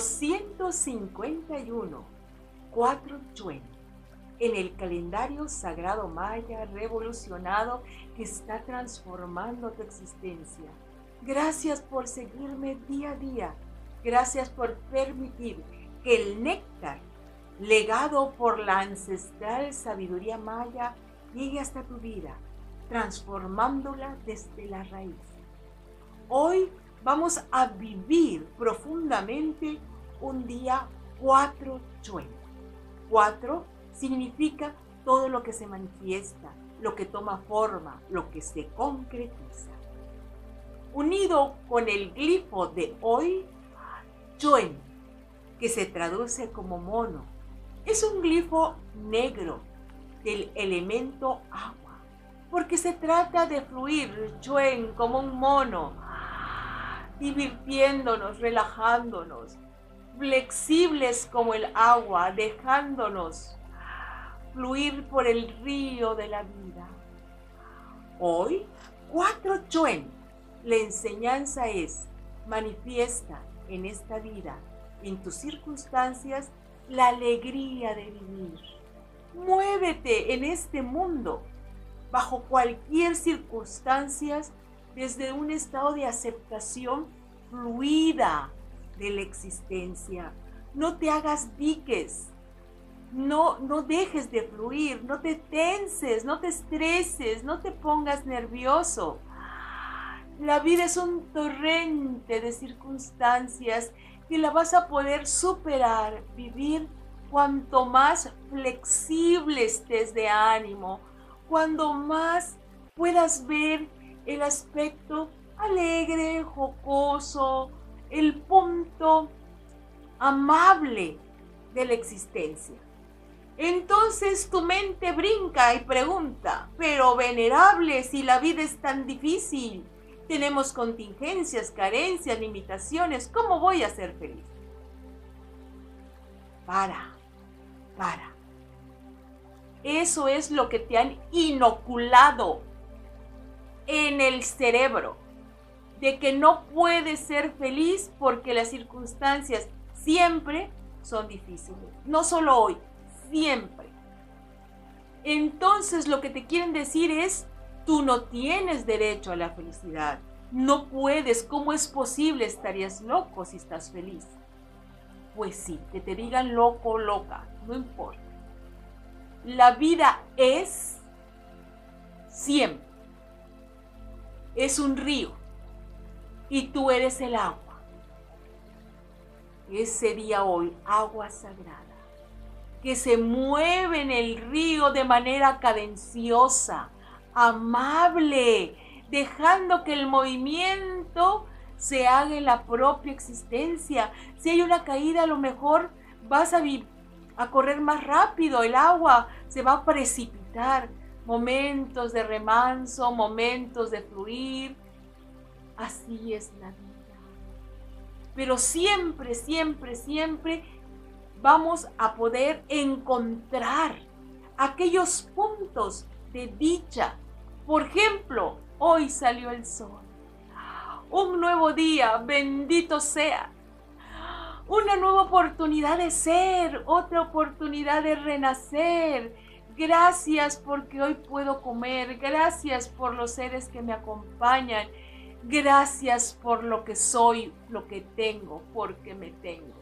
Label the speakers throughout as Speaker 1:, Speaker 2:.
Speaker 1: 251, 4 Chuen, en el calendario sagrado maya revolucionado que está transformando tu existencia. Gracias por seguirme día a día. Gracias por permitir que el néctar legado por la ancestral sabiduría maya llegue hasta tu vida, transformándola desde la raíz. Hoy vamos a vivir profundamente un día 4 chuen. 4 significa todo lo que se manifiesta, lo que toma forma, lo que se concretiza. Unido con el glifo de hoy, chuen, que se traduce como mono, es un glifo negro del elemento agua, porque se trata de fluir chuen como un mono, divirtiéndonos, relajándonos, flexibles como el agua, dejándonos fluir por el río de la vida. Hoy, cuatro chuen, la enseñanza es, manifiesta en esta vida, en tus circunstancias, la alegría de vivir. Muévete en este mundo, bajo cualquier circunstancia, desde un estado de aceptación fluida de la existencia. No te hagas diques, no, no dejes de fluir, no te tenses, no te estreses, no te pongas nervioso. La vida es un torrente de circunstancias que la vas a poder superar, vivir cuanto más flexible estés de ánimo, cuando más puedas ver el aspecto alegre, jocoso, el punto amable de la existencia. Entonces tu mente brinca y pregunta, pero venerable, si la vida es tan difícil, tenemos contingencias, carencias, limitaciones, ¿cómo voy a ser feliz? Para, para. Eso es lo que te han inoculado en el cerebro, de que no puedes ser feliz porque las circunstancias siempre son difíciles. No solo hoy, siempre. Entonces lo que te quieren decir es, tú no tienes derecho a la felicidad. No puedes, ¿cómo es posible? Estarías loco si estás feliz. Pues sí, que te digan loco loca, no importa. La vida es siempre. Es un río y tú eres el agua. Ese día hoy, agua sagrada que se mueve en el río de manera cadenciosa, amable, dejando que el movimiento se haga en la propia existencia. Si hay una caída, a lo mejor vas a, a correr más rápido, el agua se va a precipitar. Momentos de remanso, momentos de fluir. Así es la vida. Pero siempre, siempre, siempre vamos a poder encontrar aquellos puntos de dicha. Por ejemplo, hoy salió el sol. Un nuevo día, bendito sea. Una nueva oportunidad de ser, otra oportunidad de renacer. Gracias porque hoy puedo comer. Gracias por los seres que me acompañan. Gracias por lo que soy, lo que tengo, porque me tengo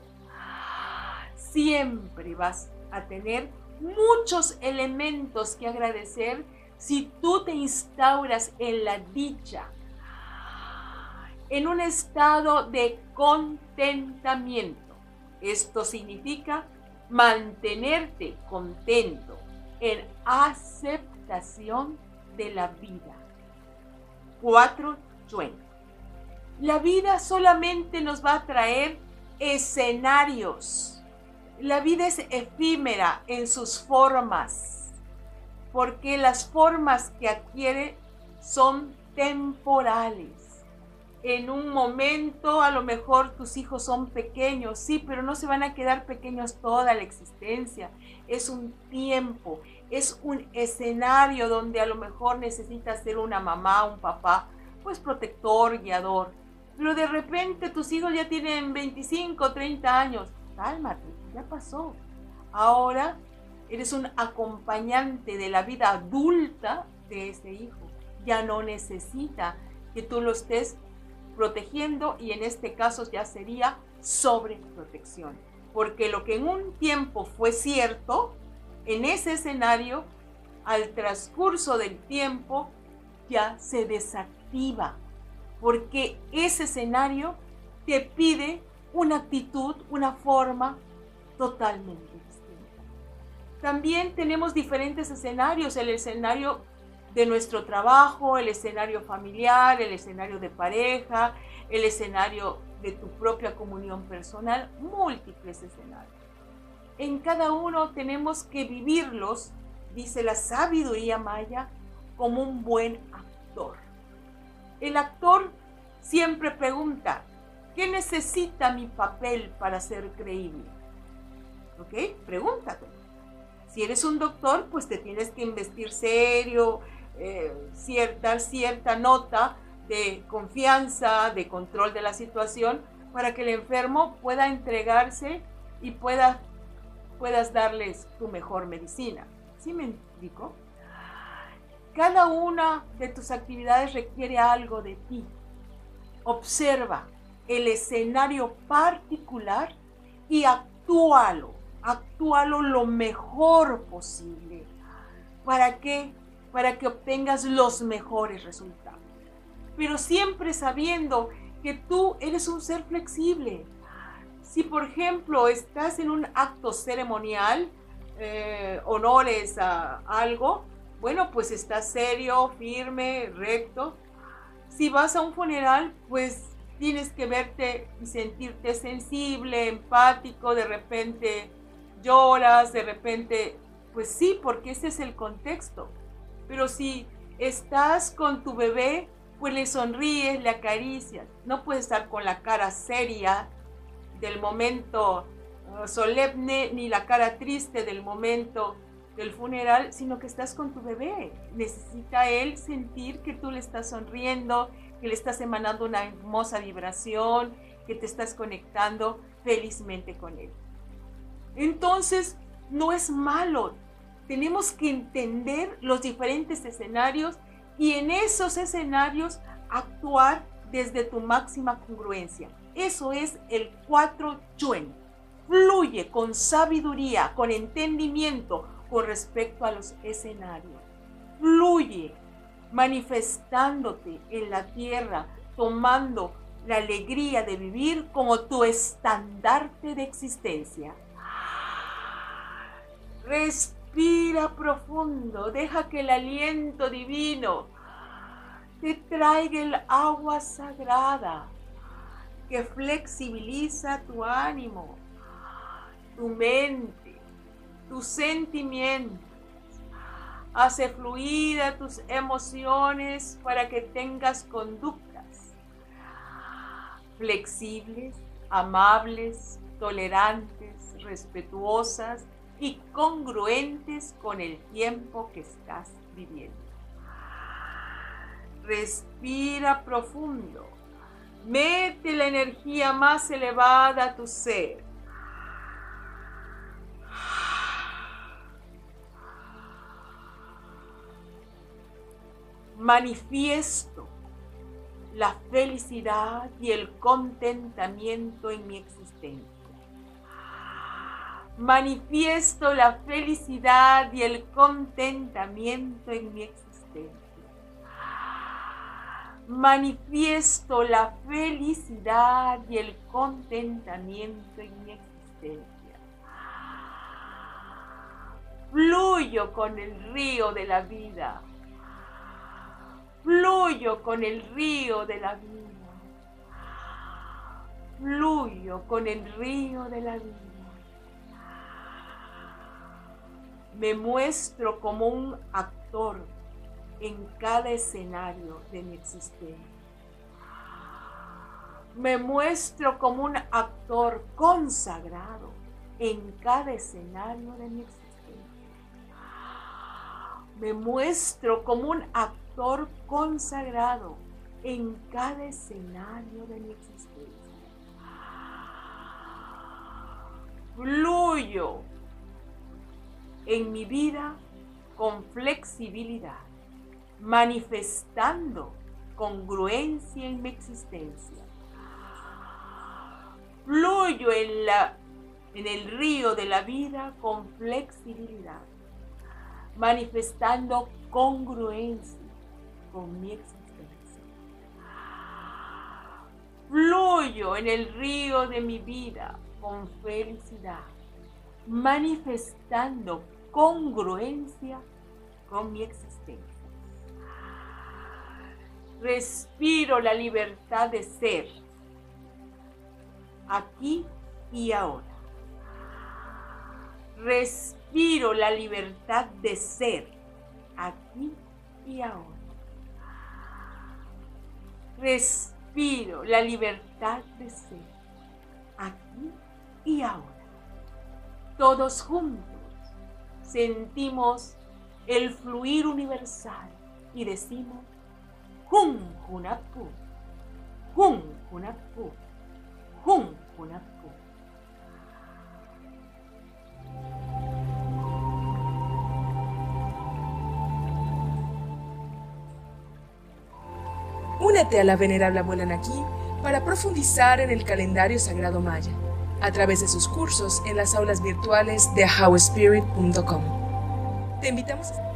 Speaker 1: siempre vas a tener muchos elementos que agradecer si tú te instauras en la dicha, en un estado de contentamiento. Esto significa mantenerte contento, en aceptación de la vida. Cuatro, La vida solamente nos va a traer escenarios la vida es efímera en sus formas, porque las formas que adquiere son temporales. En un momento a lo mejor tus hijos son pequeños, sí, pero no se van a quedar pequeños toda la existencia. Es un tiempo, es un escenario donde a lo mejor necesitas ser una mamá, un papá, pues protector, guiador. Pero de repente tus hijos ya tienen 25, 30 años. Cálmate, ya pasó. Ahora eres un acompañante de la vida adulta de ese hijo. Ya no necesita que tú lo estés protegiendo y en este caso ya sería sobreprotección. Porque lo que en un tiempo fue cierto, en ese escenario, al transcurso del tiempo, ya se Porque ese escenario te pide una actitud, una forma totalmente distinta. También tenemos diferentes escenarios, el escenario de nuestro trabajo, el escenario familiar, el escenario de pareja, el escenario de tu propia comunión personal, múltiples escenarios. En cada uno tenemos que vivirlos, dice la sabiduría maya, como un buen actor. El actor siempre pregunta, ¿qué necesita mi papel para ser creíble? ¿Ok? Pregúntate. Si eres un doctor, pues te tienes que investir serio, eh, cierta, nota de confianza, de control de la situación, para que el enfermo pueda entregarse y pueda, puedas darles tu mejor medicina. ¿Sí me explico? Cada una de tus actividades requiere algo de ti. Observa el escenario particular y actúalo, actúalo lo mejor posible. ¿Para qué? Para que obtengas los mejores resultados pero siempre sabiendo que tú eres un ser flexible. Si por ejemplo estás en un acto ceremonial, eh, honores a algo, bueno, pues estás serio, firme, recto. Si vas a un funeral, pues tienes que verte y sentirte sensible, empático, de repente lloras, de repente, pues sí, porque ese es el contexto. Pero si estás con tu bebé, pues le sonríes, le acaricias. No puedes estar con la cara seria del momento uh, solemne ni la cara triste del momento del funeral, sino que estás con tu bebé. Necesita él sentir que tú le estás sonriendo, que le estás emanando una hermosa vibración, que te estás conectando felizmente con él. Entonces, no es malo. Tenemos que entender los diferentes escenarios y en esos escenarios actuar desde tu máxima congruencia. Eso es el 4 Yuen. Fluye con sabiduría, con entendimiento con respecto a los escenarios. Fluye manifestándote en la tierra, tomando la alegría de vivir como tu estandarte de existencia. Respira profundo, deja que el aliento divino te traiga el agua sagrada que flexibiliza tu ánimo, tu mente, tus sentimientos. Hace fluida tus emociones para que tengas conductas flexibles, amables, tolerantes, respetuosas y congruentes con el tiempo que estás viviendo. Respira profundo. Mete la energía más elevada a tu ser. Manifiesto la felicidad y el contentamiento en mi existencia manifiesto la felicidad y el contentamiento en mi existencia. Manifiesto la felicidad y el contentamiento en mi existencia. Fluyo con el río de la vida. Fluyo con el río de la vida. Fluyo con el río de la vida. me muestro como un actor en cada escenario de mi existencia. Me muestro como un actor consagrado en cada escenario de mi existencia. Me muestro como un actor consagrado en cada escenario de mi existencia. Fluyo en mi vida con flexibilidad, manifestando congruencia en mi existencia. Fluyo en, la, en el río de la vida con flexibilidad, manifestando congruencia con mi existencia. Fluyo en el río de mi vida con felicidad, manifestando congruencia con mi existencia. Respiro la libertad de ser aquí y ahora. Respiro la libertad de ser aquí y ahora. Respiro la libertad de ser aquí y ahora. Todos juntos sentimos el fluir universal y decimos Hun Hunapu, Hun Hunapu, Hun Hunapu.
Speaker 2: Únete a la venerable abuela Naki para profundizar en el calendario sagrado maya a través de sus cursos en las aulas virtuales de howspirit.com. Te invitamos a